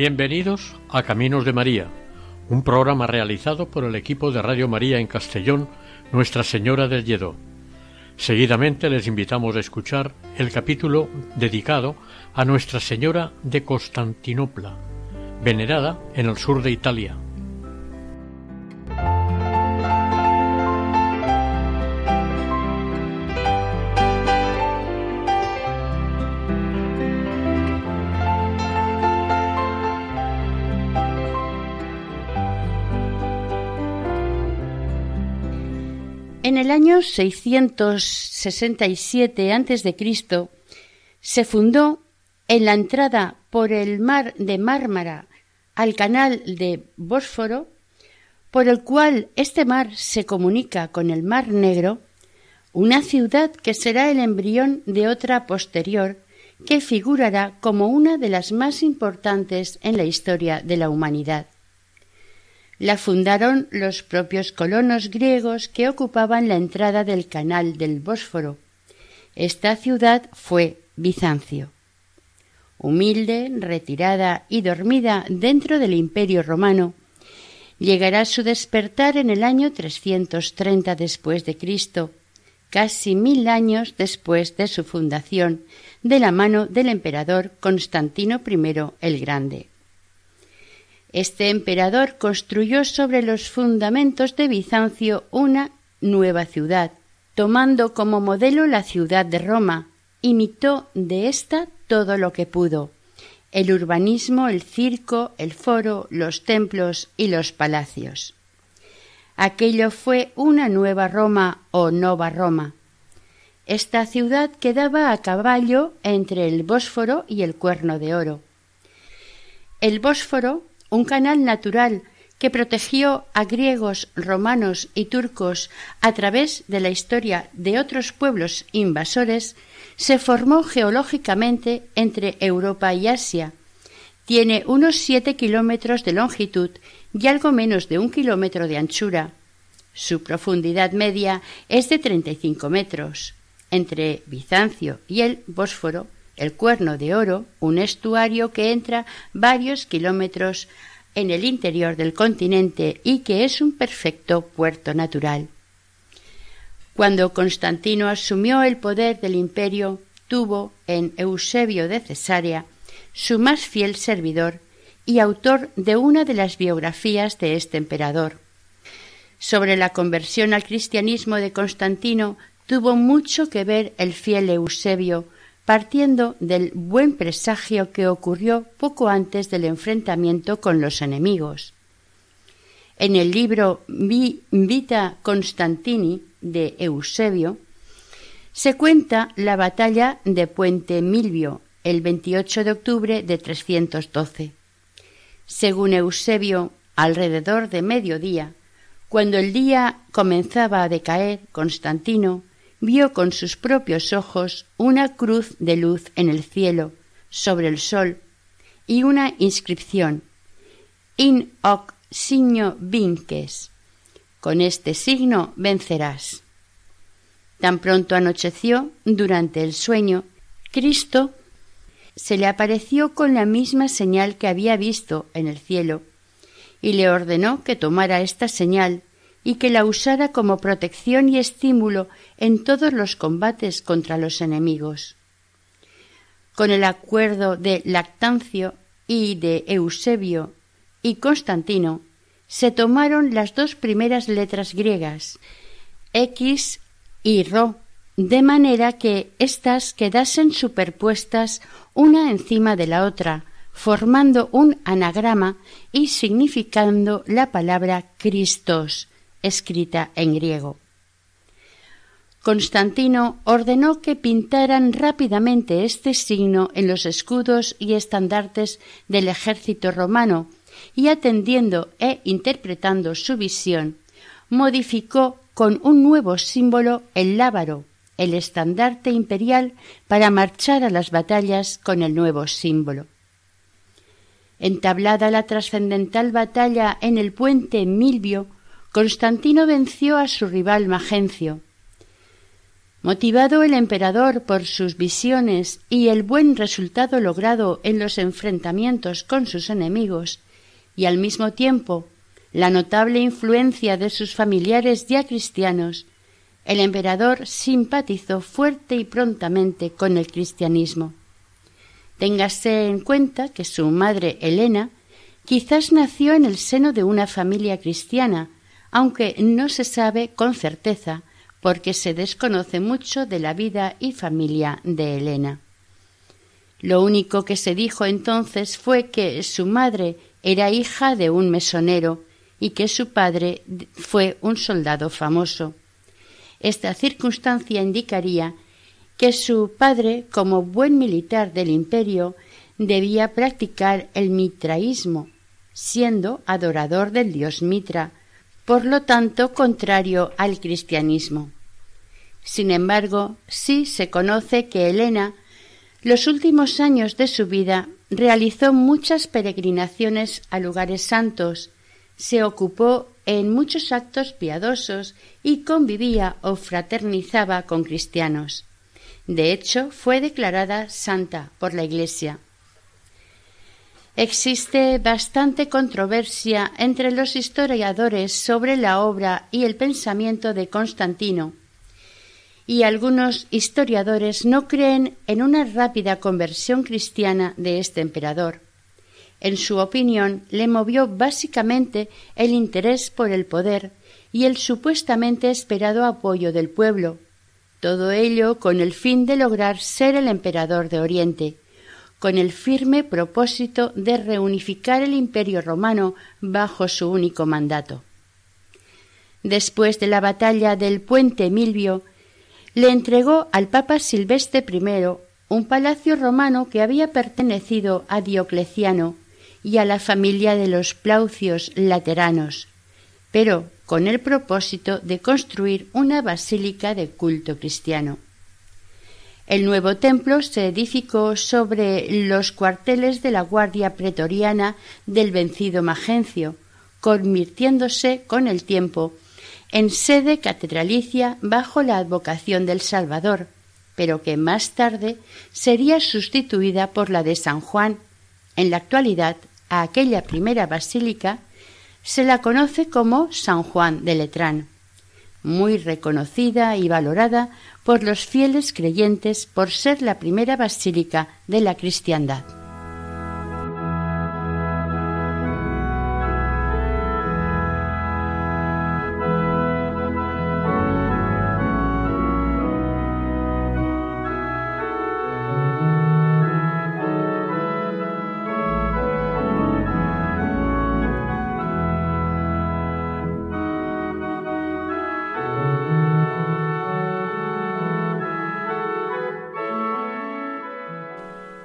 Bienvenidos a Caminos de María, un programa realizado por el equipo de Radio María en Castellón, Nuestra Señora del Lledó. Seguidamente les invitamos a escuchar el capítulo dedicado a Nuestra Señora de Constantinopla, venerada en el sur de Italia. El año 667 a.C. se fundó en la entrada por el mar de Mármara al canal de Bósforo, por el cual este mar se comunica con el Mar Negro, una ciudad que será el embrión de otra posterior que figurará como una de las más importantes en la historia de la humanidad la fundaron los propios colonos griegos que ocupaban la entrada del canal del Bósforo. Esta ciudad fue Bizancio. Humilde, retirada y dormida dentro del Imperio romano, llegará su despertar en el año 330 después de Cristo, casi mil años después de su fundación, de la mano del emperador Constantino I el Grande. Este emperador construyó sobre los fundamentos de Bizancio una nueva ciudad, tomando como modelo la ciudad de Roma, imitó de ésta todo lo que pudo el urbanismo, el circo, el foro, los templos y los palacios. Aquello fue una nueva Roma o Nova Roma. Esta ciudad quedaba a caballo entre el Bósforo y el Cuerno de Oro. El Bósforo un canal natural que protegió a griegos, romanos y turcos a través de la historia de otros pueblos invasores, se formó geológicamente entre Europa y Asia. Tiene unos siete kilómetros de longitud y algo menos de un kilómetro de anchura. Su profundidad media es de 35 metros. Entre Bizancio y el Bósforo el Cuerno de Oro, un estuario que entra varios kilómetros en el interior del continente y que es un perfecto puerto natural. Cuando Constantino asumió el poder del imperio, tuvo en Eusebio de Cesarea su más fiel servidor y autor de una de las biografías de este emperador. Sobre la conversión al cristianismo de Constantino tuvo mucho que ver el fiel Eusebio, partiendo del buen presagio que ocurrió poco antes del enfrentamiento con los enemigos. En el libro Vita Constantini de Eusebio se cuenta la batalla de Puente Milvio el 28 de octubre de 312. Según Eusebio, alrededor de mediodía, cuando el día comenzaba a decaer, Constantino vio con sus propios ojos una cruz de luz en el cielo, sobre el sol, y una inscripción In hoc signo vinces. Con este signo vencerás. Tan pronto anocheció, durante el sueño, Cristo se le apareció con la misma señal que había visto en el cielo, y le ordenó que tomara esta señal y que la usara como protección y estímulo en todos los combates contra los enemigos. Con el acuerdo de Lactancio y de Eusebio y Constantino, se tomaron las dos primeras letras griegas, X y Ro, de manera que éstas quedasen superpuestas una encima de la otra, formando un anagrama y significando la palabra Christos, escrita en griego. Constantino ordenó que pintaran rápidamente este signo en los escudos y estandartes del ejército romano, y atendiendo e interpretando su visión, modificó con un nuevo símbolo el lábaro, el estandarte imperial, para marchar a las batallas con el nuevo símbolo. Entablada la trascendental batalla en el puente Milvio, Constantino venció a su rival Magencio. Motivado el emperador por sus visiones y el buen resultado logrado en los enfrentamientos con sus enemigos, y al mismo tiempo la notable influencia de sus familiares ya cristianos, el emperador simpatizó fuerte y prontamente con el cristianismo. Téngase en cuenta que su madre Elena quizás nació en el seno de una familia cristiana, aunque no se sabe con certeza, porque se desconoce mucho de la vida y familia de Elena. Lo único que se dijo entonces fue que su madre era hija de un mesonero y que su padre fue un soldado famoso. Esta circunstancia indicaría que su padre, como buen militar del imperio, debía practicar el mitraísmo, siendo adorador del dios Mitra, por lo tanto contrario al cristianismo. Sin embargo, sí se conoce que Elena, los últimos años de su vida, realizó muchas peregrinaciones a lugares santos, se ocupó en muchos actos piadosos y convivía o fraternizaba con cristianos. De hecho, fue declarada santa por la Iglesia. Existe bastante controversia entre los historiadores sobre la obra y el pensamiento de Constantino, y algunos historiadores no creen en una rápida conversión cristiana de este emperador. En su opinión, le movió básicamente el interés por el poder y el supuestamente esperado apoyo del pueblo, todo ello con el fin de lograr ser el emperador de Oriente, con el firme propósito de reunificar el imperio romano bajo su único mandato. Después de la batalla del puente Milvio, le entregó al Papa Silvestre I un palacio romano que había pertenecido a Diocleciano y a la familia de los Plaucios Lateranos, pero con el propósito de construir una basílica de culto cristiano. El nuevo templo se edificó sobre los cuarteles de la guardia pretoriana del vencido Magencio, convirtiéndose con el tiempo en sede catedralicia bajo la advocación del Salvador, pero que más tarde sería sustituida por la de San Juan. En la actualidad, a aquella primera basílica se la conoce como San Juan de Letrán, muy reconocida y valorada por los fieles creyentes por ser la primera basílica de la cristiandad.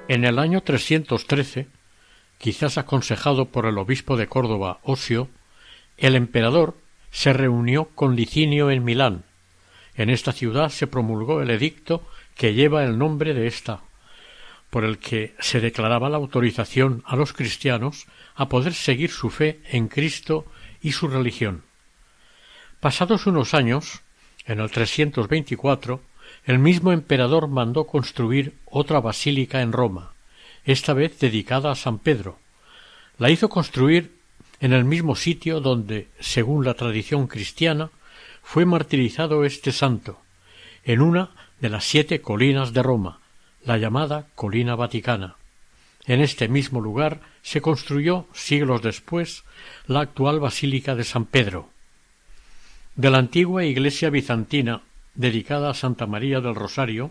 En el año 313, quizás aconsejado por el obispo de Córdoba Osio, el emperador se reunió con Licinio en Milán. En esta ciudad se promulgó el edicto que lleva el nombre de esta, por el que se declaraba la autorización a los cristianos a poder seguir su fe en Cristo y su religión. Pasados unos años, en el 324, el mismo emperador mandó construir otra basílica en Roma, esta vez dedicada a San Pedro. La hizo construir en el mismo sitio donde, según la tradición cristiana, fue martirizado este santo, en una de las siete colinas de Roma, la llamada Colina Vaticana. En este mismo lugar se construyó, siglos después, la actual Basílica de San Pedro. De la antigua iglesia bizantina dedicada a Santa María del Rosario,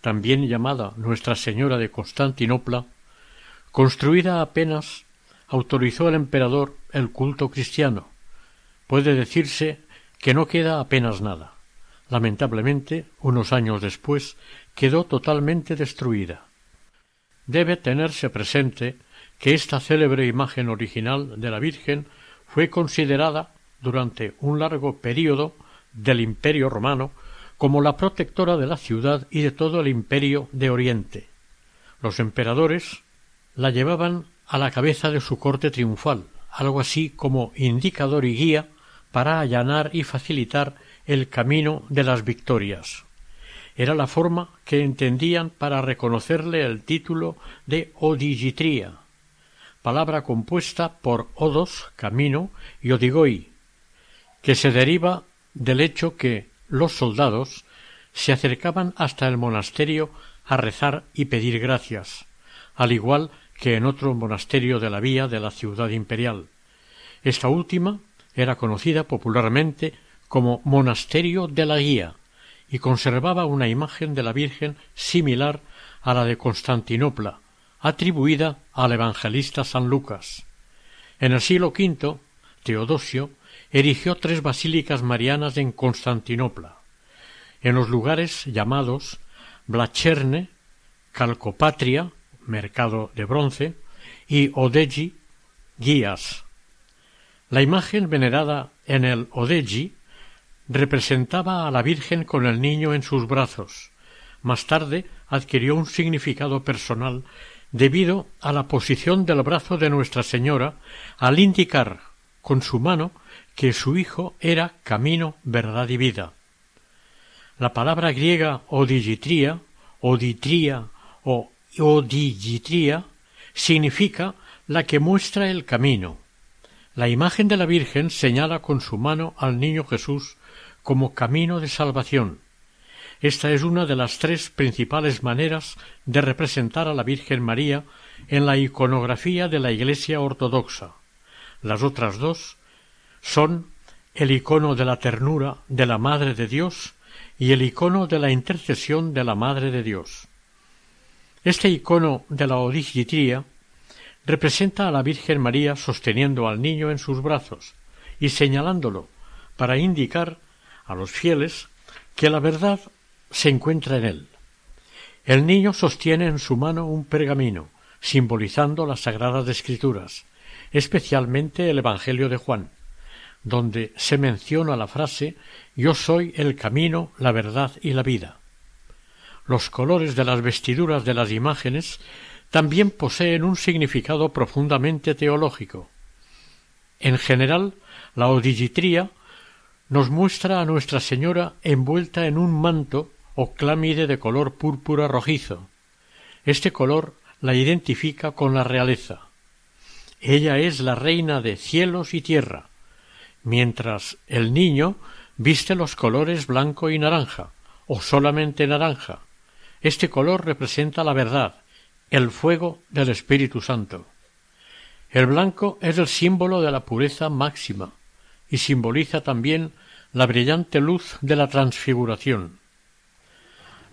también llamada Nuestra Señora de Constantinopla, construida apenas autorizó el emperador el culto cristiano. Puede decirse que no queda apenas nada. Lamentablemente, unos años después, quedó totalmente destruida. Debe tenerse presente que esta célebre imagen original de la Virgen fue considerada durante un largo período del Imperio romano como la protectora de la ciudad y de todo el imperio de Oriente. Los emperadores la llevaban a la cabeza de su corte triunfal, algo así como indicador y guía para allanar y facilitar el camino de las victorias. Era la forma que entendían para reconocerle el título de odigitría, palabra compuesta por odos, camino, y odigoi, que se deriva del hecho que los soldados se acercaban hasta el monasterio a rezar y pedir gracias, al igual que en otro monasterio de la vía de la ciudad imperial. Esta última era conocida popularmente como monasterio de la guía y conservaba una imagen de la Virgen similar a la de Constantinopla, atribuida al evangelista San Lucas. En el siglo V, Teodosio erigió tres basílicas marianas en Constantinopla, en los lugares llamados Blacherne, Calcopatria, mercado de bronce, y Odegi, guías. La imagen venerada en el Odegi representaba a la Virgen con el niño en sus brazos. Más tarde adquirió un significado personal debido a la posición del brazo de Nuestra Señora al indicar con su mano que su hijo era camino, verdad y vida. La palabra griega odigitría, oditría o odigitría significa la que muestra el camino. La imagen de la Virgen señala con su mano al niño Jesús como camino de salvación. Esta es una de las tres principales maneras de representar a la Virgen María en la iconografía de la Iglesia ortodoxa. Las otras dos son el icono de la ternura de la Madre de Dios y el icono de la intercesión de la Madre de Dios. Este icono de la odigitría representa a la Virgen María sosteniendo al niño en sus brazos y señalándolo para indicar a los fieles que la verdad se encuentra en él. El niño sostiene en su mano un pergamino, simbolizando las sagradas escrituras, especialmente el Evangelio de Juan donde se menciona la frase Yo soy el camino, la verdad y la vida. Los colores de las vestiduras de las imágenes también poseen un significado profundamente teológico. En general, la odigitría nos muestra a Nuestra Señora envuelta en un manto o clámide de color púrpura rojizo. Este color la identifica con la realeza. Ella es la reina de cielos y tierra, mientras el niño viste los colores blanco y naranja, o solamente naranja. Este color representa la verdad, el fuego del Espíritu Santo. El blanco es el símbolo de la pureza máxima y simboliza también la brillante luz de la transfiguración.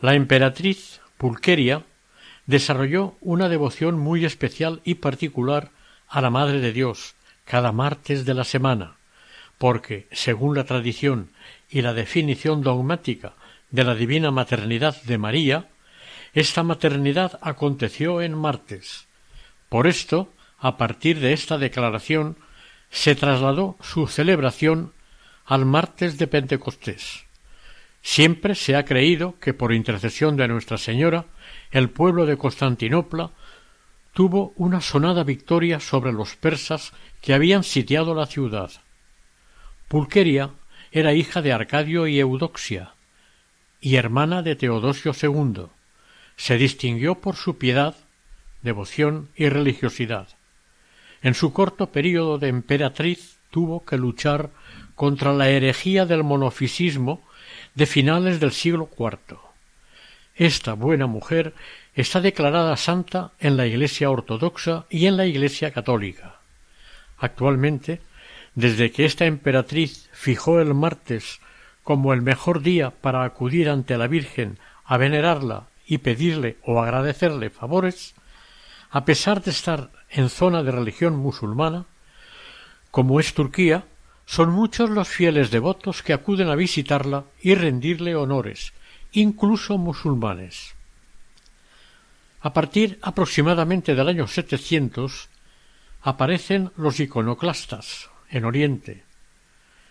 La emperatriz Pulqueria desarrolló una devoción muy especial y particular a la Madre de Dios cada martes de la semana, porque, según la tradición y la definición dogmática de la divina maternidad de María, esta maternidad aconteció en martes. Por esto, a partir de esta declaración, se trasladó su celebración al martes de Pentecostés. Siempre se ha creído que por intercesión de Nuestra Señora, el pueblo de Constantinopla tuvo una sonada victoria sobre los persas que habían sitiado la ciudad. Pulqueria era hija de Arcadio y Eudoxia y hermana de Teodosio II. Se distinguió por su piedad, devoción y religiosidad. En su corto período de emperatriz tuvo que luchar contra la herejía del monofisismo de finales del siglo IV. Esta buena mujer está declarada santa en la Iglesia ortodoxa y en la Iglesia católica. Actualmente desde que esta emperatriz fijó el martes como el mejor día para acudir ante la Virgen a venerarla y pedirle o agradecerle favores, a pesar de estar en zona de religión musulmana, como es Turquía, son muchos los fieles devotos que acuden a visitarla y rendirle honores, incluso musulmanes. A partir aproximadamente del año 700 aparecen los iconoclastas en Oriente.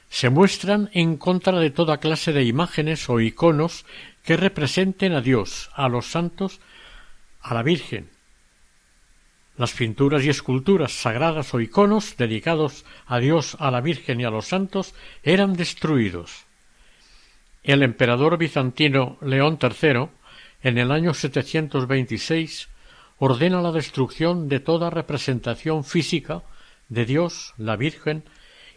Se muestran en contra de toda clase de imágenes o iconos que representen a Dios, a los santos, a la Virgen, las pinturas y esculturas sagradas o iconos dedicados a Dios, a la Virgen y a los santos eran destruidos. El emperador bizantino León III, en el año 726, ordena la destrucción de toda representación física de Dios, la Virgen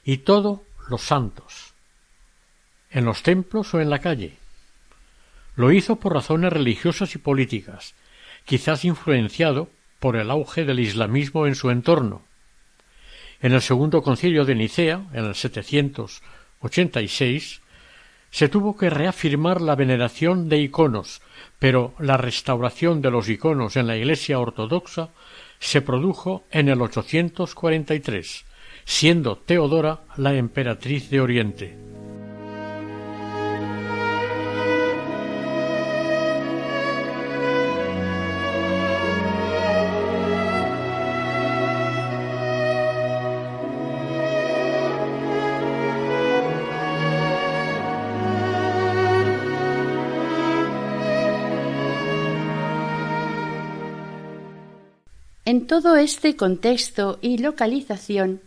y todos los santos, en los templos o en la calle. Lo hizo por razones religiosas y políticas, quizás influenciado por el auge del islamismo en su entorno. En el segundo concilio de Nicea, en el 786, se tuvo que reafirmar la veneración de iconos, pero la restauración de los iconos en la Iglesia ortodoxa se produjo en el 843, siendo Teodora la emperatriz de Oriente. En todo este contexto y localización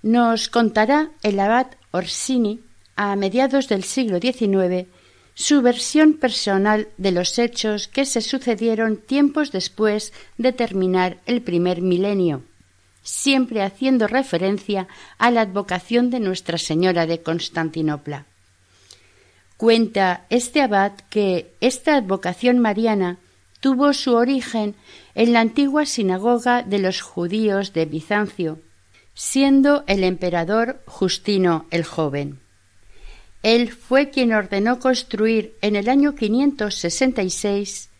nos contará el abad Orsini, a mediados del siglo XIX, su versión personal de los hechos que se sucedieron tiempos después de terminar el primer milenio, siempre haciendo referencia a la advocación de Nuestra Señora de Constantinopla. Cuenta este abad que esta advocación mariana tuvo su origen en la antigua sinagoga de los judíos de Bizancio, siendo el emperador Justino el joven. Él fue quien ordenó construir en el año 566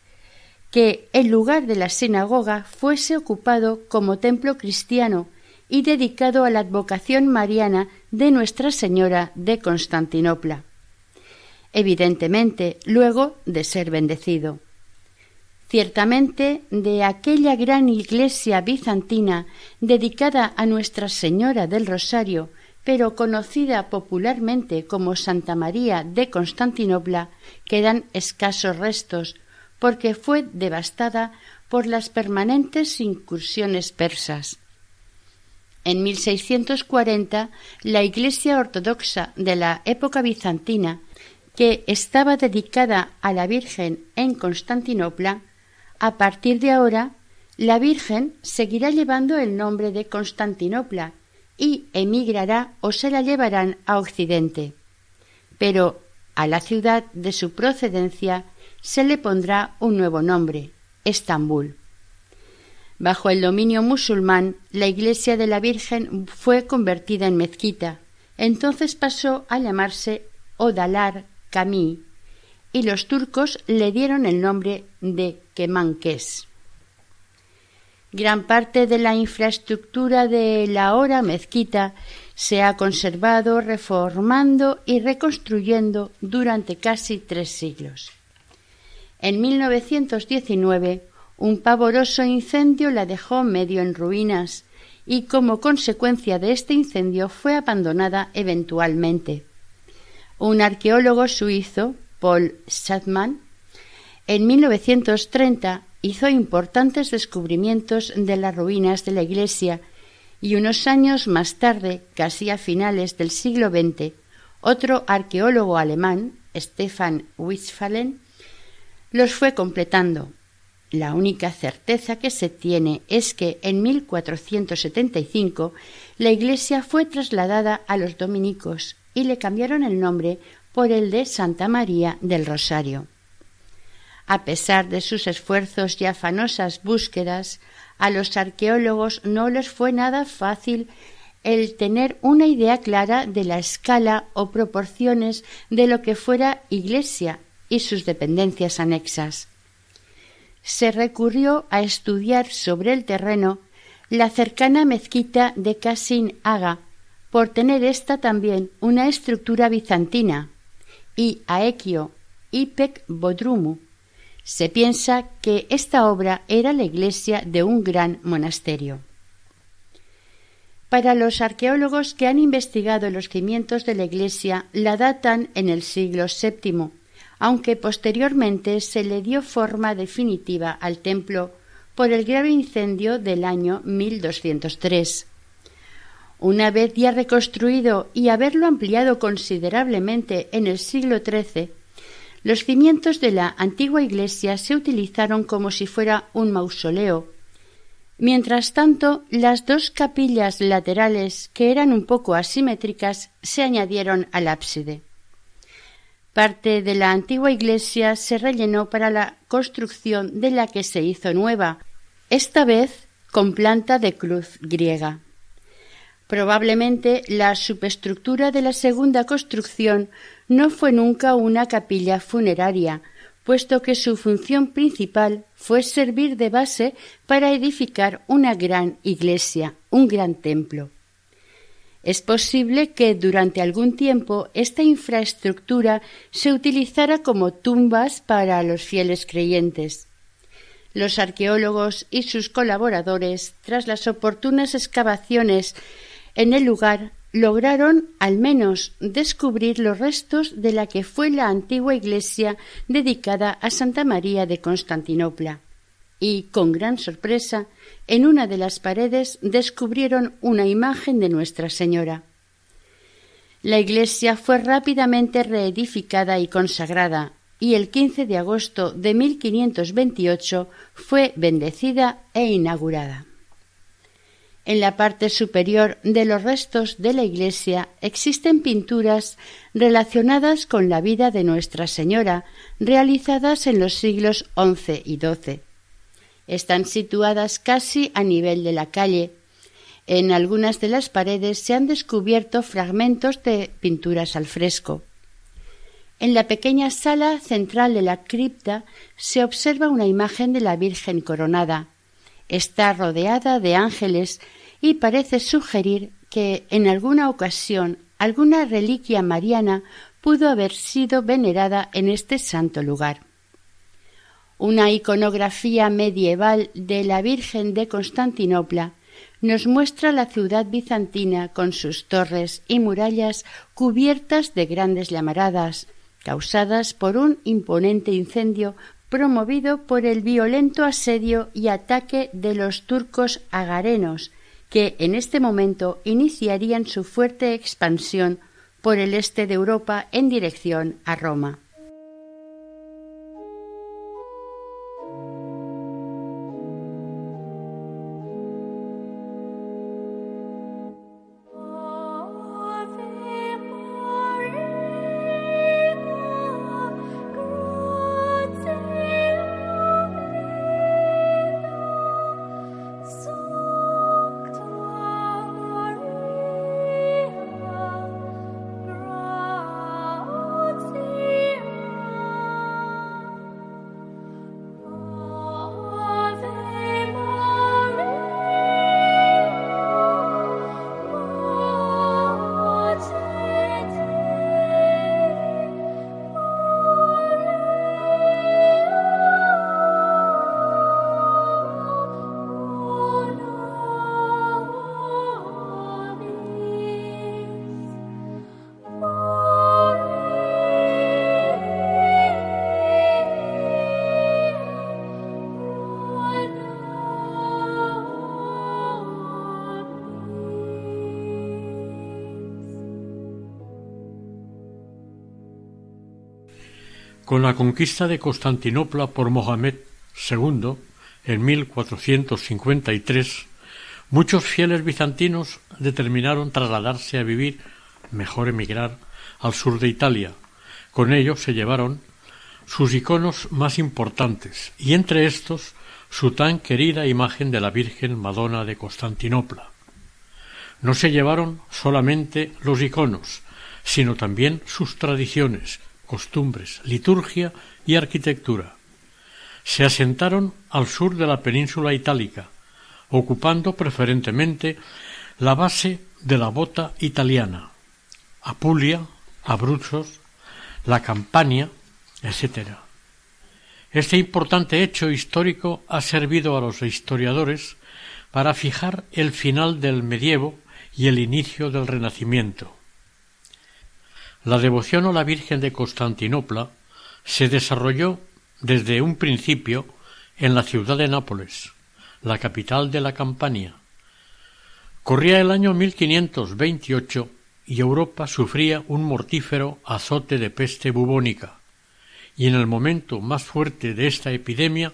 que el lugar de la sinagoga fuese ocupado como templo cristiano y dedicado a la advocación mariana de Nuestra Señora de Constantinopla. Evidentemente, luego de ser bendecido. Ciertamente, de aquella gran iglesia bizantina dedicada a Nuestra Señora del Rosario, pero conocida popularmente como Santa María de Constantinopla, quedan escasos restos, porque fue devastada por las permanentes incursiones persas. En 1640, la Iglesia ortodoxa de la época bizantina, que estaba dedicada a la Virgen en Constantinopla, a partir de ahora, la Virgen seguirá llevando el nombre de Constantinopla y emigrará o se la llevarán a Occidente. Pero a la ciudad de su procedencia se le pondrá un nuevo nombre, Estambul. Bajo el dominio musulmán, la iglesia de la Virgen fue convertida en mezquita. Entonces pasó a llamarse Odalar Cami y los turcos le dieron el nombre de Kemanques. Gran parte de la infraestructura de la ahora mezquita se ha conservado, reformando y reconstruyendo durante casi tres siglos. En 1919, un pavoroso incendio la dejó medio en ruinas y como consecuencia de este incendio fue abandonada eventualmente. Un arqueólogo suizo, Paul Schatzmann, en 1930 hizo importantes descubrimientos de las ruinas de la iglesia y unos años más tarde, casi a finales del siglo XX, otro arqueólogo alemán, Stefan Westphalen, los fue completando. La única certeza que se tiene es que en 1475 la iglesia fue trasladada a los dominicos y le cambiaron el nombre por el de Santa María del Rosario. A pesar de sus esfuerzos y afanosas búsquedas, a los arqueólogos no les fue nada fácil el tener una idea clara de la escala o proporciones de lo que fuera iglesia y sus dependencias anexas. Se recurrió a estudiar sobre el terreno la cercana mezquita de Casin Aga, por tener ésta también una estructura bizantina, y a Equio y Pec Bodrumu. Se piensa que esta obra era la iglesia de un gran monasterio. Para los arqueólogos que han investigado los cimientos de la iglesia, la datan en el siglo VII, aunque posteriormente se le dio forma definitiva al templo por el grave incendio del año 1203. Una vez ya reconstruido y haberlo ampliado considerablemente en el siglo XIII, los cimientos de la antigua iglesia se utilizaron como si fuera un mausoleo. Mientras tanto, las dos capillas laterales, que eran un poco asimétricas, se añadieron al ábside. Parte de la antigua iglesia se rellenó para la construcción de la que se hizo nueva, esta vez con planta de cruz griega. Probablemente la subestructura de la segunda construcción no fue nunca una capilla funeraria, puesto que su función principal fue servir de base para edificar una gran iglesia, un gran templo. Es posible que durante algún tiempo esta infraestructura se utilizara como tumbas para los fieles creyentes. Los arqueólogos y sus colaboradores, tras las oportunas excavaciones en el lugar, lograron al menos descubrir los restos de la que fue la antigua iglesia dedicada a Santa María de Constantinopla y, con gran sorpresa, en una de las paredes descubrieron una imagen de Nuestra Señora. La iglesia fue rápidamente reedificada y consagrada, y el 15 de agosto de 1528 fue bendecida e inaugurada. En la parte superior de los restos de la iglesia existen pinturas relacionadas con la vida de Nuestra Señora, realizadas en los siglos XI y XII. Están situadas casi a nivel de la calle. En algunas de las paredes se han descubierto fragmentos de pinturas al fresco. En la pequeña sala central de la cripta se observa una imagen de la Virgen coronada. Está rodeada de ángeles y parece sugerir que en alguna ocasión alguna reliquia mariana pudo haber sido venerada en este santo lugar. Una iconografía medieval de la Virgen de Constantinopla nos muestra la ciudad bizantina con sus torres y murallas cubiertas de grandes llamaradas, causadas por un imponente incendio promovido por el violento asedio y ataque de los turcos agarenos, que en este momento iniciarían su fuerte expansión por el este de Europa en dirección a Roma. La conquista de Constantinopla por Mohamed II en 1453, muchos fieles bizantinos determinaron trasladarse a vivir, mejor emigrar, al sur de Italia. Con ello se llevaron sus iconos más importantes, y entre estos su tan querida imagen de la Virgen Madonna de Constantinopla. no se llevaron solamente los iconos, sino también sus tradiciones, costumbres, liturgia y arquitectura. Se asentaron al sur de la península itálica, ocupando preferentemente la base de la bota italiana, Apulia, Abruzos, la Campania, etc. Este importante hecho histórico ha servido a los historiadores para fijar el final del medievo y el inicio del Renacimiento. La devoción a la Virgen de Constantinopla se desarrolló desde un principio en la ciudad de Nápoles, la capital de la Campania. Corría el año 1528 y Europa sufría un mortífero azote de peste bubónica, y en el momento más fuerte de esta epidemia,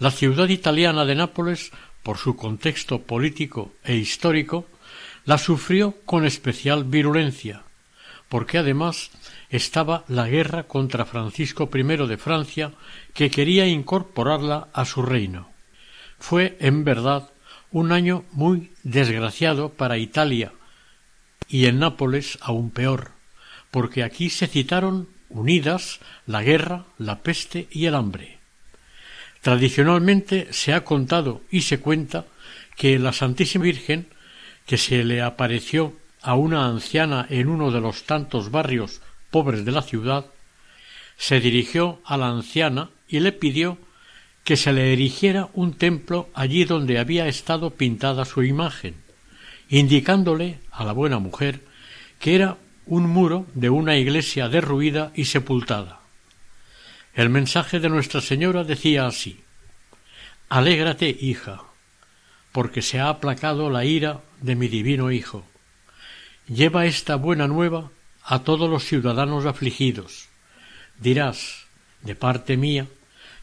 la ciudad italiana de Nápoles, por su contexto político e histórico, la sufrió con especial virulencia, porque además estaba la guerra contra Francisco I de Francia, que quería incorporarla a su reino. Fue, en verdad, un año muy desgraciado para Italia, y en Nápoles aún peor, porque aquí se citaron unidas la guerra, la peste y el hambre. Tradicionalmente se ha contado y se cuenta que la Santísima Virgen, que se le apareció a una anciana en uno de los tantos barrios pobres de la ciudad, se dirigió a la anciana y le pidió que se le erigiera un templo allí donde había estado pintada su imagen, indicándole a la buena mujer que era un muro de una iglesia derruida y sepultada. El mensaje de Nuestra Señora decía así Alégrate, hija, porque se ha aplacado la ira de mi divino Hijo. Lleva esta buena nueva a todos los ciudadanos afligidos. Dirás, de parte mía,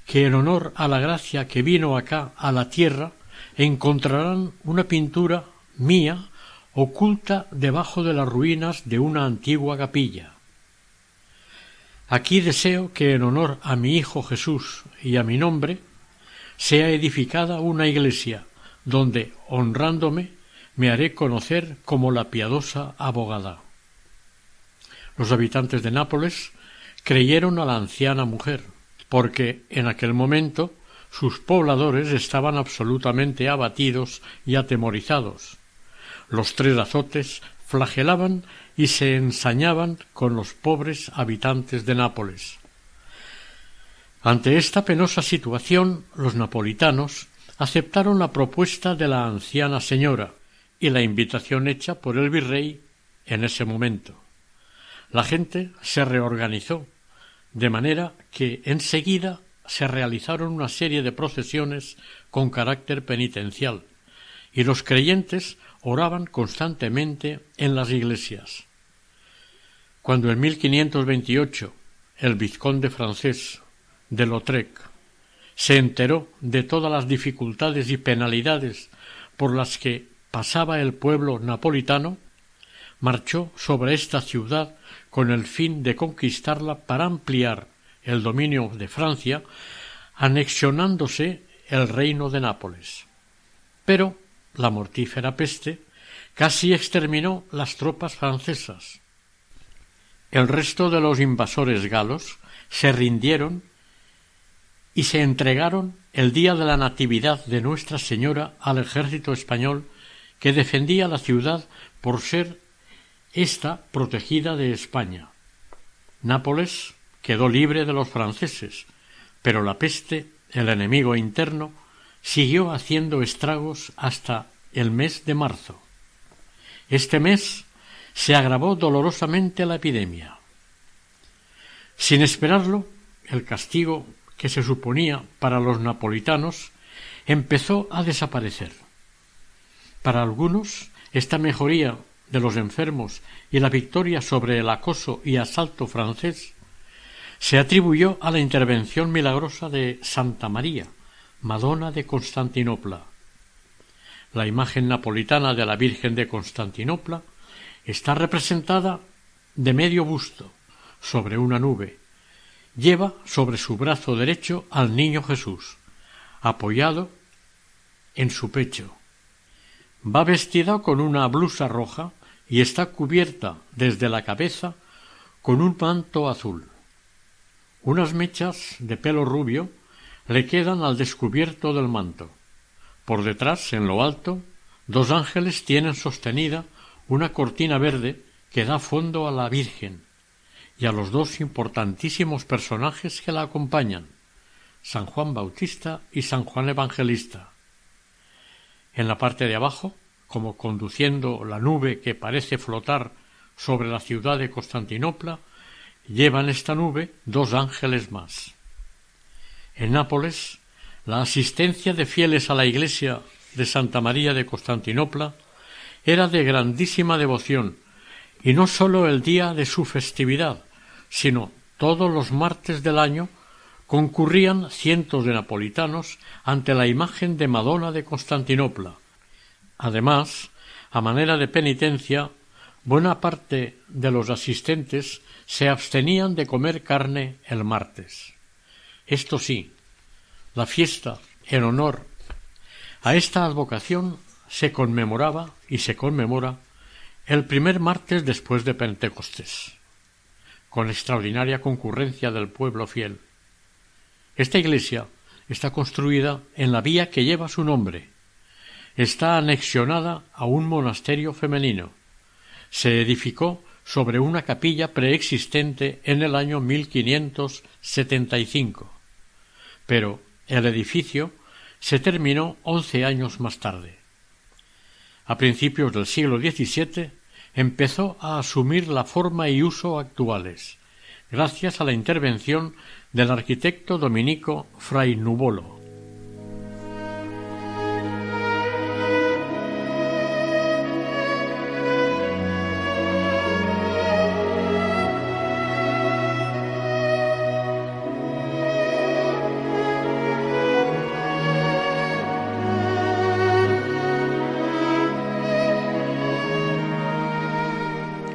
que en honor a la gracia que vino acá a la tierra, encontrarán una pintura mía oculta debajo de las ruinas de una antigua capilla. Aquí deseo que en honor a mi Hijo Jesús y a mi nombre sea edificada una iglesia donde, honrándome, me haré conocer como la piadosa abogada. Los habitantes de Nápoles creyeron a la anciana mujer, porque en aquel momento sus pobladores estaban absolutamente abatidos y atemorizados. Los tres azotes flagelaban y se ensañaban con los pobres habitantes de Nápoles. Ante esta penosa situación, los napolitanos aceptaron la propuesta de la anciana señora y la invitación hecha por el virrey en ese momento. La gente se reorganizó, de manera que enseguida se realizaron una serie de procesiones con carácter penitencial, y los creyentes oraban constantemente en las iglesias. Cuando en 1528 el vizconde francés de Lautrec se enteró de todas las dificultades y penalidades por las que pasaba el pueblo napolitano, marchó sobre esta ciudad con el fin de conquistarla para ampliar el dominio de Francia, anexionándose el reino de Nápoles. Pero la mortífera peste casi exterminó las tropas francesas. El resto de los invasores galos se rindieron y se entregaron el día de la Natividad de Nuestra Señora al ejército español que defendía la ciudad por ser ésta protegida de España. Nápoles quedó libre de los franceses, pero la peste, el enemigo interno, siguió haciendo estragos hasta el mes de marzo. Este mes se agravó dolorosamente la epidemia. Sin esperarlo, el castigo que se suponía para los napolitanos empezó a desaparecer. Para algunos, esta mejoría de los enfermos y la victoria sobre el acoso y asalto francés se atribuyó a la intervención milagrosa de Santa María, Madonna de Constantinopla. La imagen napolitana de la Virgen de Constantinopla está representada de medio busto sobre una nube. Lleva sobre su brazo derecho al niño Jesús, apoyado en su pecho. Va vestida con una blusa roja y está cubierta desde la cabeza con un manto azul. Unas mechas de pelo rubio le quedan al descubierto del manto. Por detrás, en lo alto, dos ángeles tienen sostenida una cortina verde que da fondo a la Virgen y a los dos importantísimos personajes que la acompañan, San Juan Bautista y San Juan Evangelista. En la parte de abajo, como conduciendo la nube que parece flotar sobre la ciudad de Constantinopla, llevan esta nube dos ángeles más. En Nápoles, la asistencia de fieles a la iglesia de Santa María de Constantinopla era de grandísima devoción, y no sólo el día de su festividad, sino todos los martes del año concurrían cientos de napolitanos ante la imagen de Madonna de Constantinopla. Además, a manera de penitencia, buena parte de los asistentes se abstenían de comer carne el martes. Esto sí, la fiesta en honor a esta advocación se conmemoraba y se conmemora el primer martes después de Pentecostés, con extraordinaria concurrencia del pueblo fiel. Esta iglesia está construida en la vía que lleva su nombre. Está anexionada a un monasterio femenino. Se edificó sobre una capilla preexistente en el año 1575. Pero el edificio se terminó once años más tarde. A principios del siglo XVII empezó a asumir la forma y uso actuales, gracias a la intervención del arquitecto dominico Fray Nubolo.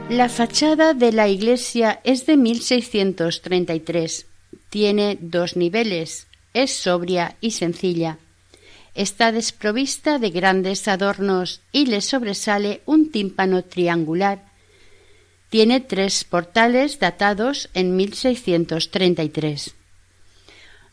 La fachada de la iglesia es de 1633. Tiene dos niveles. Es sobria y sencilla. Está desprovista de grandes adornos y le sobresale un tímpano triangular. Tiene tres portales datados en 1633.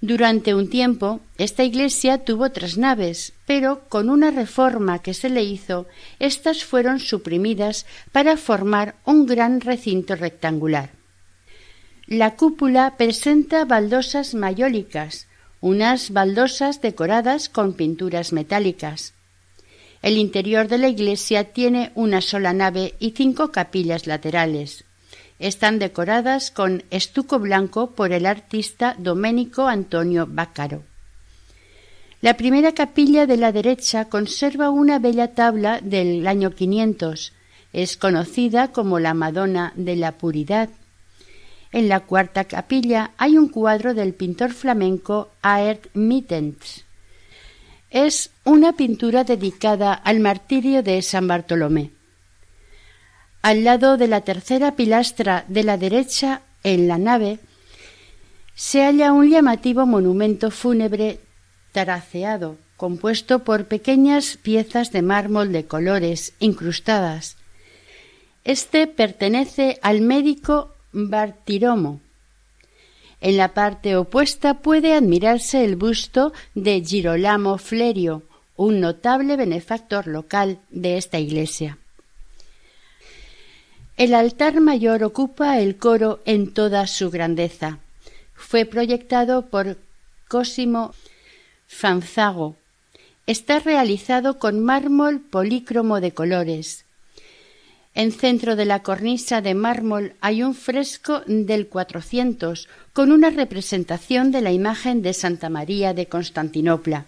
Durante un tiempo, esta iglesia tuvo tres naves, pero con una reforma que se le hizo, éstas fueron suprimidas para formar un gran recinto rectangular. La cúpula presenta baldosas mayólicas, unas baldosas decoradas con pinturas metálicas. El interior de la iglesia tiene una sola nave y cinco capillas laterales. Están decoradas con estuco blanco por el artista Domenico Antonio Baccaro. La primera capilla de la derecha conserva una bella tabla del año 500. Es conocida como la Madonna de la Puridad. En la cuarta capilla hay un cuadro del pintor flamenco Aert Mittens. Es una pintura dedicada al martirio de San Bartolomé. Al lado de la tercera pilastra de la derecha, en la nave, se halla un llamativo monumento fúnebre taraceado, compuesto por pequeñas piezas de mármol de colores incrustadas. Este pertenece al médico Bartiromo. En la parte opuesta puede admirarse el busto de Girolamo Flerio, un notable benefactor local de esta iglesia. El altar mayor ocupa el coro en toda su grandeza. Fue proyectado por Cosimo Fanzago. Está realizado con mármol polícromo de colores. En centro de la cornisa de mármol hay un fresco del 400 con una representación de la imagen de Santa María de Constantinopla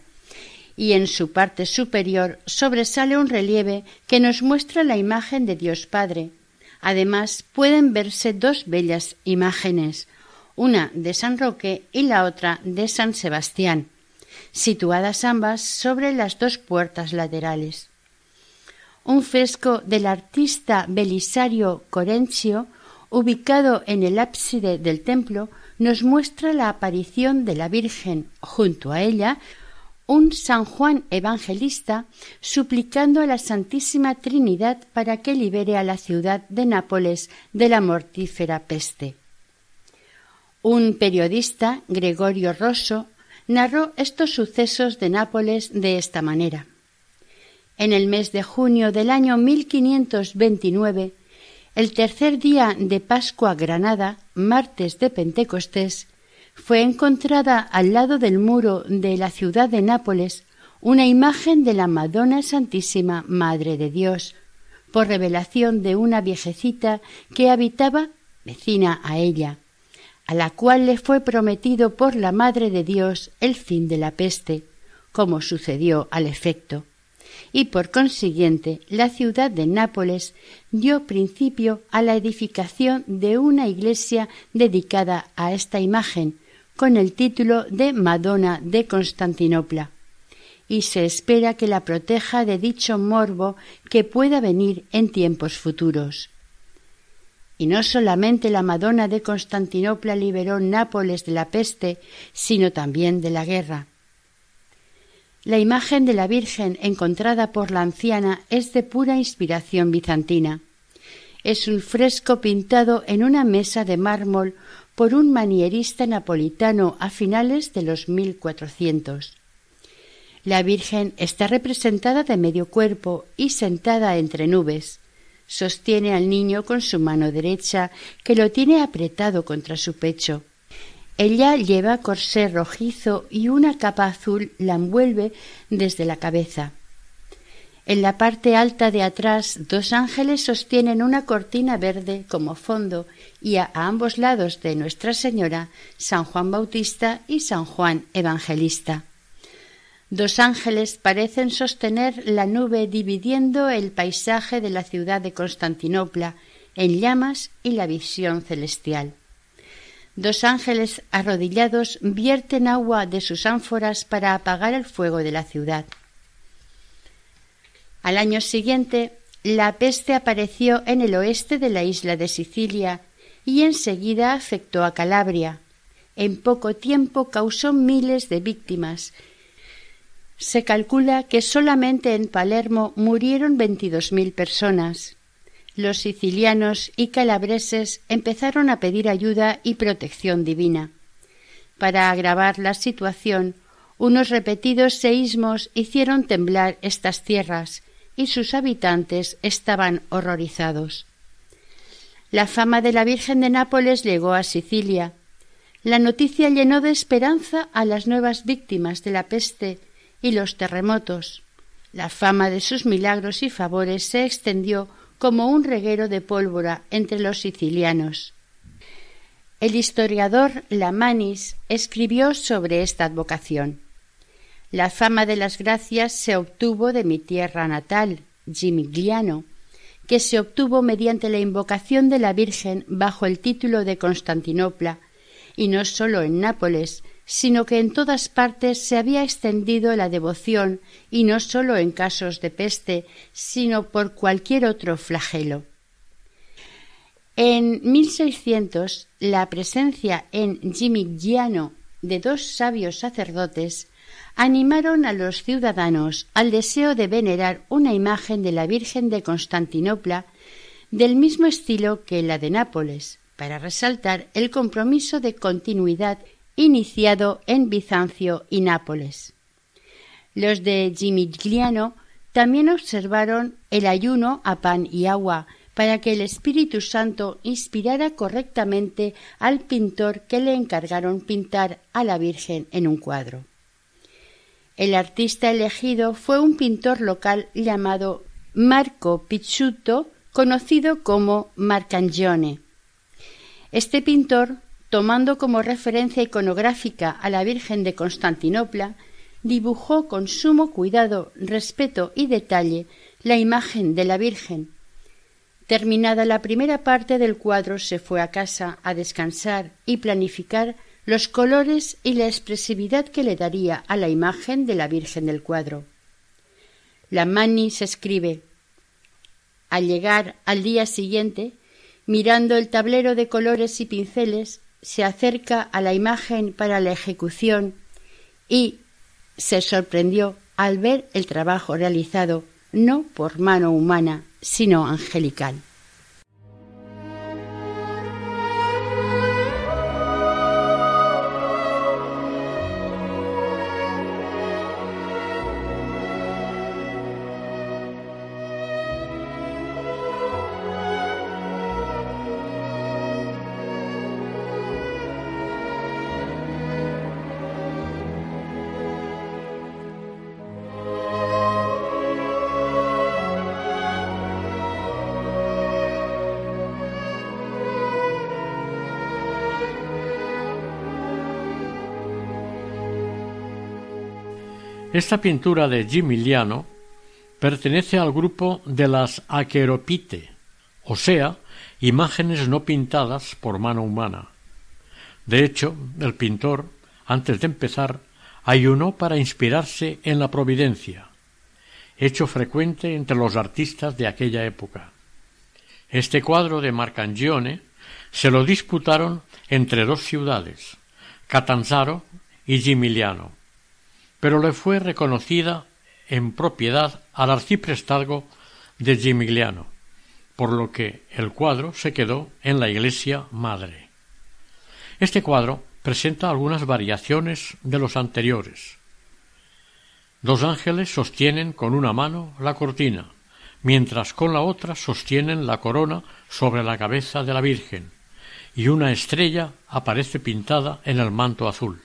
y en su parte superior sobresale un relieve que nos muestra la imagen de Dios Padre, Además, pueden verse dos bellas imágenes, una de San Roque y la otra de San Sebastián, situadas ambas sobre las dos puertas laterales. Un fresco del artista Belisario Corencio, ubicado en el ábside del templo, nos muestra la aparición de la Virgen, junto a ella un San Juan Evangelista suplicando a la Santísima Trinidad para que libere a la ciudad de Nápoles de la mortífera peste. Un periodista, Gregorio Rosso, narró estos sucesos de Nápoles de esta manera. En el mes de junio del año 1529, el tercer día de Pascua Granada, martes de Pentecostés, fue encontrada al lado del muro de la ciudad de Nápoles una imagen de la Madonna Santísima Madre de Dios, por revelación de una viejecita que habitaba vecina a ella, a la cual le fue prometido por la Madre de Dios el fin de la peste, como sucedió al efecto. Y por consiguiente la ciudad de Nápoles dio principio a la edificación de una iglesia dedicada a esta imagen, con el título de Madonna de Constantinopla, y se espera que la proteja de dicho morbo que pueda venir en tiempos futuros. Y no solamente la Madonna de Constantinopla liberó Nápoles de la peste, sino también de la guerra. La imagen de la Virgen encontrada por la anciana es de pura inspiración bizantina. Es un fresco pintado en una mesa de mármol por un manierista napolitano a finales de los 1400. La Virgen está representada de medio cuerpo y sentada entre nubes sostiene al niño con su mano derecha, que lo tiene apretado contra su pecho. Ella lleva corsé rojizo y una capa azul la envuelve desde la cabeza. En la parte alta de atrás dos ángeles sostienen una cortina verde como fondo y a ambos lados de Nuestra Señora San Juan Bautista y San Juan Evangelista. Dos ángeles parecen sostener la nube dividiendo el paisaje de la ciudad de Constantinopla en llamas y la visión celestial. Dos ángeles arrodillados vierten agua de sus ánforas para apagar el fuego de la ciudad. Al año siguiente, la peste apareció en el oeste de la isla de Sicilia y enseguida afectó a Calabria. En poco tiempo causó miles de víctimas se calcula que solamente en Palermo murieron veintidós mil personas. Los sicilianos y calabreses empezaron a pedir ayuda y protección divina. Para agravar la situación, unos repetidos seísmos hicieron temblar estas tierras y sus habitantes estaban horrorizados. La fama de la Virgen de Nápoles llegó a Sicilia. La noticia llenó de esperanza a las nuevas víctimas de la peste y los terremotos. La fama de sus milagros y favores se extendió como un reguero de pólvora entre los sicilianos. El historiador Lamanis escribió sobre esta advocación. La fama de las gracias se obtuvo de mi tierra natal, Gimigliano, que se obtuvo mediante la invocación de la Virgen bajo el título de Constantinopla, y no sólo en Nápoles, sino que en todas partes se había extendido la devoción y no sólo en casos de peste, sino por cualquier otro flagelo. En 1600, la presencia en Gimigliano de dos sabios sacerdotes animaron a los ciudadanos al deseo de venerar una imagen de la Virgen de Constantinopla del mismo estilo que la de Nápoles, para resaltar el compromiso de continuidad iniciado en Bizancio y Nápoles. Los de Gimigliano también observaron el ayuno a pan y agua para que el Espíritu Santo inspirara correctamente al pintor que le encargaron pintar a la Virgen en un cuadro. El artista elegido fue un pintor local llamado Marco Picciuto, conocido como Marcangione. Este pintor tomando como referencia iconográfica a la Virgen de Constantinopla, dibujó con sumo cuidado, respeto y detalle la imagen de la Virgen. Terminada la primera parte del cuadro se fue a casa a descansar y planificar los colores y la expresividad que le daría a la imagen de la Virgen del cuadro. La Mani se escribe Al llegar al día siguiente, mirando el tablero de colores y pinceles, se acerca a la imagen para la ejecución y, se sorprendió al ver el trabajo realizado no por mano humana, sino angelical. Esta pintura de Gimiliano pertenece al grupo de las aqueropite, o sea, imágenes no pintadas por mano humana. De hecho, el pintor, antes de empezar, ayunó para inspirarse en la providencia, hecho frecuente entre los artistas de aquella época. Este cuadro de Marcangione se lo disputaron entre dos ciudades, Catanzaro y Gimiliano pero le fue reconocida en propiedad al arciprestazgo de Gimigliano, por lo que el cuadro se quedó en la iglesia madre. Este cuadro presenta algunas variaciones de los anteriores. Dos ángeles sostienen con una mano la cortina, mientras con la otra sostienen la corona sobre la cabeza de la Virgen, y una estrella aparece pintada en el manto azul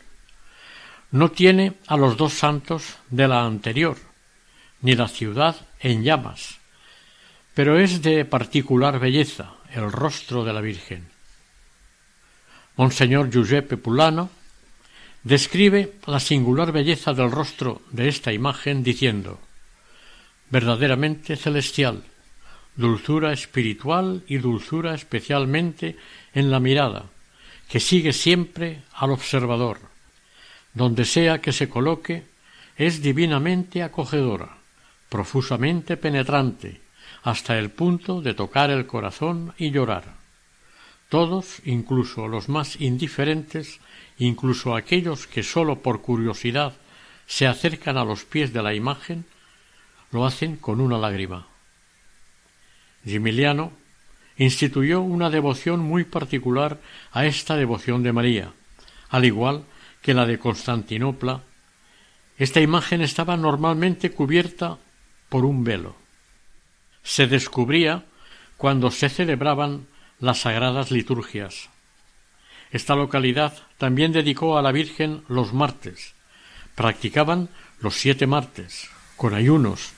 no tiene a los dos santos de la anterior, ni la ciudad en llamas, pero es de particular belleza el rostro de la Virgen. Monseñor Giuseppe Pulano describe la singular belleza del rostro de esta imagen diciendo verdaderamente celestial, dulzura espiritual y dulzura especialmente en la mirada, que sigue siempre al observador donde sea que se coloque, es divinamente acogedora, profusamente penetrante, hasta el punto de tocar el corazón y llorar. Todos, incluso los más indiferentes, incluso aquellos que sólo por curiosidad se acercan a los pies de la imagen, lo hacen con una lágrima. Gimiliano instituyó una devoción muy particular a esta devoción de María, al igual que la de Constantinopla, esta imagen estaba normalmente cubierta por un velo. Se descubría cuando se celebraban las sagradas liturgias. Esta localidad también dedicó a la Virgen los martes. Practicaban los siete martes, con ayunos.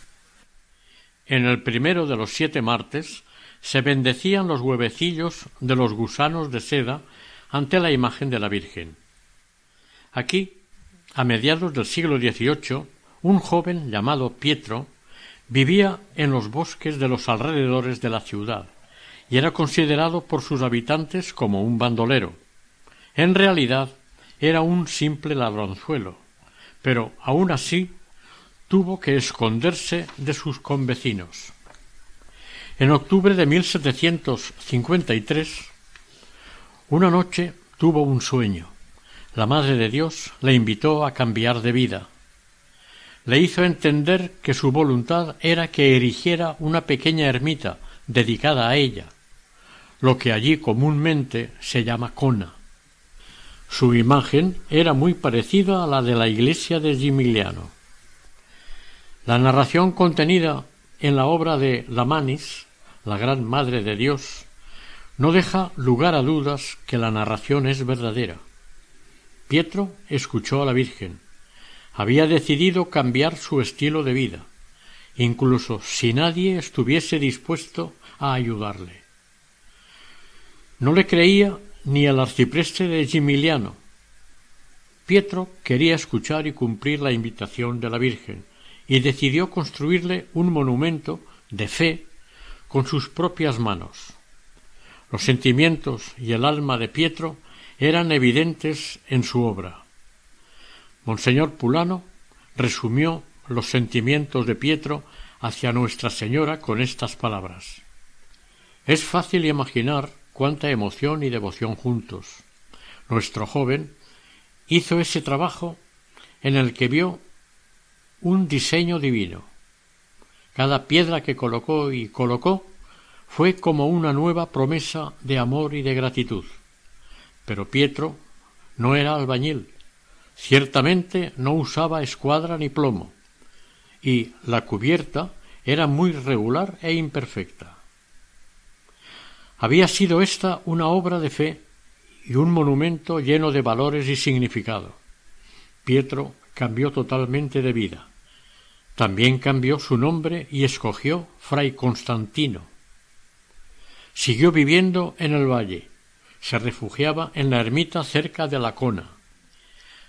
En el primero de los siete martes se bendecían los huevecillos de los gusanos de seda ante la imagen de la Virgen. Aquí, a mediados del siglo XVIII, un joven llamado Pietro vivía en los bosques de los alrededores de la ciudad y era considerado por sus habitantes como un bandolero. En realidad era un simple ladronzuelo, pero aun así tuvo que esconderse de sus convecinos. En octubre de 1753, una noche tuvo un sueño la Madre de Dios le invitó a cambiar de vida. Le hizo entender que su voluntad era que erigiera una pequeña ermita dedicada a ella, lo que allí comúnmente se llama cona. Su imagen era muy parecida a la de la iglesia de Gimigliano. La narración contenida en la obra de Lamanis, la Gran Madre de Dios, no deja lugar a dudas que la narración es verdadera. Pietro escuchó a la Virgen. Había decidido cambiar su estilo de vida, incluso si nadie estuviese dispuesto a ayudarle. No le creía ni al arcipreste de Gimiliano. Pietro quería escuchar y cumplir la invitación de la Virgen y decidió construirle un monumento de fe con sus propias manos. Los sentimientos y el alma de Pietro eran evidentes en su obra. Monseñor Pulano resumió los sentimientos de Pietro hacia Nuestra Señora con estas palabras. Es fácil imaginar cuánta emoción y devoción juntos. Nuestro joven hizo ese trabajo en el que vio un diseño divino. Cada piedra que colocó y colocó fue como una nueva promesa de amor y de gratitud. Pero Pietro no era albañil, ciertamente no usaba escuadra ni plomo, y la cubierta era muy regular e imperfecta. Había sido esta una obra de fe y un monumento lleno de valores y significado. Pietro cambió totalmente de vida. También cambió su nombre y escogió Fray Constantino. Siguió viviendo en el valle. Se refugiaba en la ermita cerca de la Cona.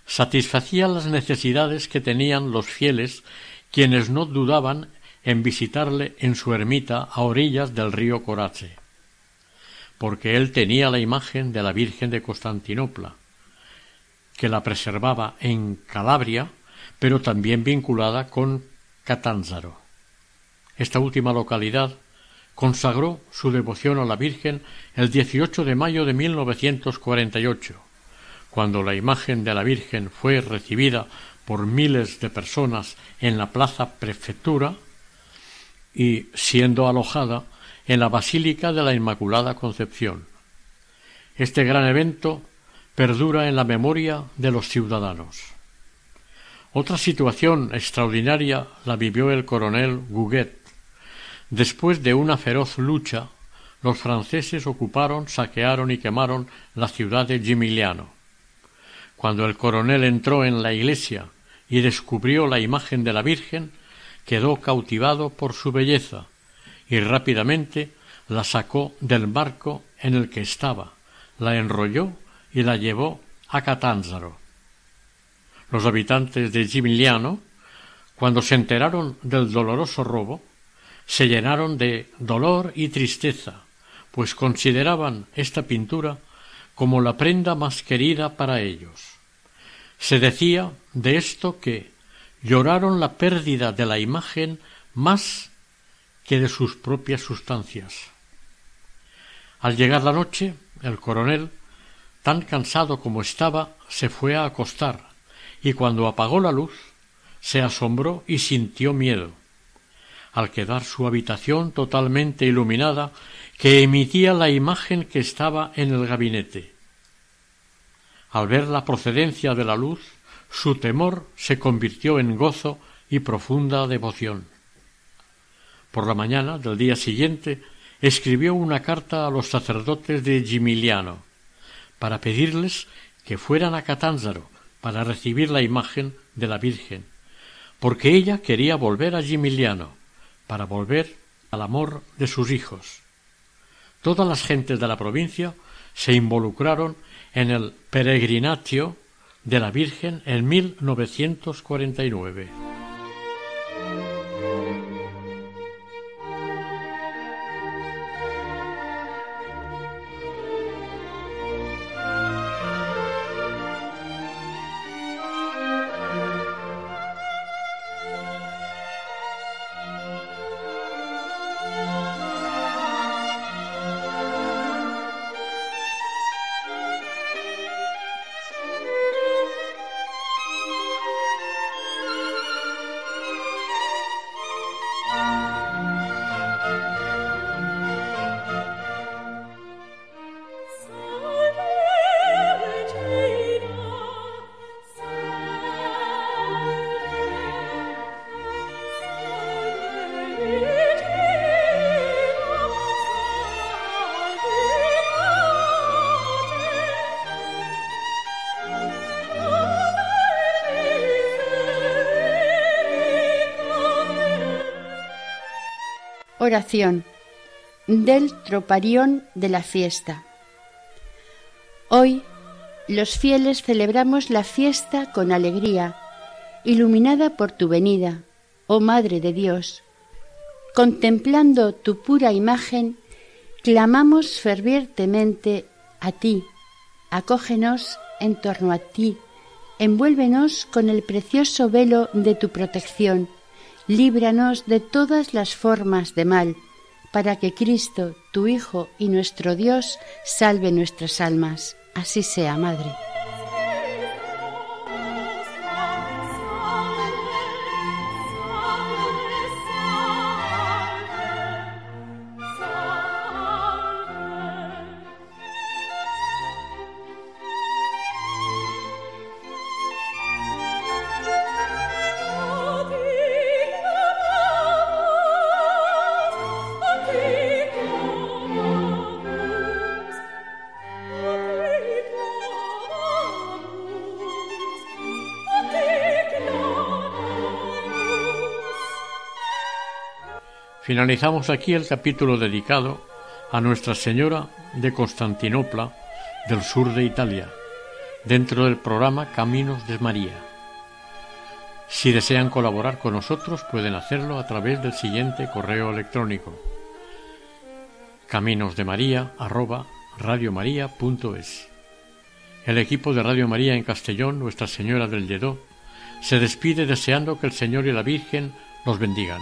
Satisfacía las necesidades que tenían los fieles, quienes no dudaban en visitarle en su ermita a orillas del río Corace porque él tenía la imagen de la Virgen de Constantinopla, que la preservaba en Calabria, pero también vinculada con Catanzaro. Esta última localidad consagró su devoción a la Virgen el 18 de mayo de 1948, cuando la imagen de la Virgen fue recibida por miles de personas en la plaza prefectura y siendo alojada en la Basílica de la Inmaculada Concepción. Este gran evento perdura en la memoria de los ciudadanos. Otra situación extraordinaria la vivió el coronel Gouguet. Después de una feroz lucha, los franceses ocuparon, saquearon y quemaron la ciudad de Gimigliano. Cuando el coronel entró en la iglesia y descubrió la imagen de la Virgen, quedó cautivado por su belleza y rápidamente la sacó del barco en el que estaba, la enrolló y la llevó a Catanzaro. Los habitantes de Gimigliano, cuando se enteraron del doloroso robo, se llenaron de dolor y tristeza, pues consideraban esta pintura como la prenda más querida para ellos. Se decía de esto que lloraron la pérdida de la imagen más que de sus propias sustancias. Al llegar la noche, el coronel, tan cansado como estaba, se fue a acostar, y cuando apagó la luz, se asombró y sintió miedo, al quedar su habitación totalmente iluminada, que emitía la imagen que estaba en el gabinete. Al ver la procedencia de la luz, su temor se convirtió en gozo y profunda devoción. Por la mañana del día siguiente escribió una carta a los sacerdotes de Gimiliano para pedirles que fueran a Catanzaro para recibir la imagen de la Virgen, porque ella quería volver a Gimiliano para volver al amor de sus hijos. Todas las gentes de la provincia se involucraron en el peregrinatio de la Virgen en 1949. Oración del troparión de la fiesta. Hoy los fieles celebramos la fiesta con alegría, iluminada por tu venida, oh Madre de Dios. Contemplando tu pura imagen, clamamos fervientemente a ti, acógenos en torno a ti, envuélvenos con el precioso velo de tu protección, líbranos de todas las formas de mal, para que Cristo, tu Hijo y nuestro Dios, salve nuestras almas. Así sea, Madre. Finalizamos aquí el capítulo dedicado a Nuestra Señora de Constantinopla del sur de Italia, dentro del programa Caminos de María. Si desean colaborar con nosotros pueden hacerlo a través del siguiente correo electrónico caminosdemaria@radiomaria.es. El equipo de Radio María en Castellón, Nuestra Señora del Lledó, se despide deseando que el Señor y la Virgen los bendigan.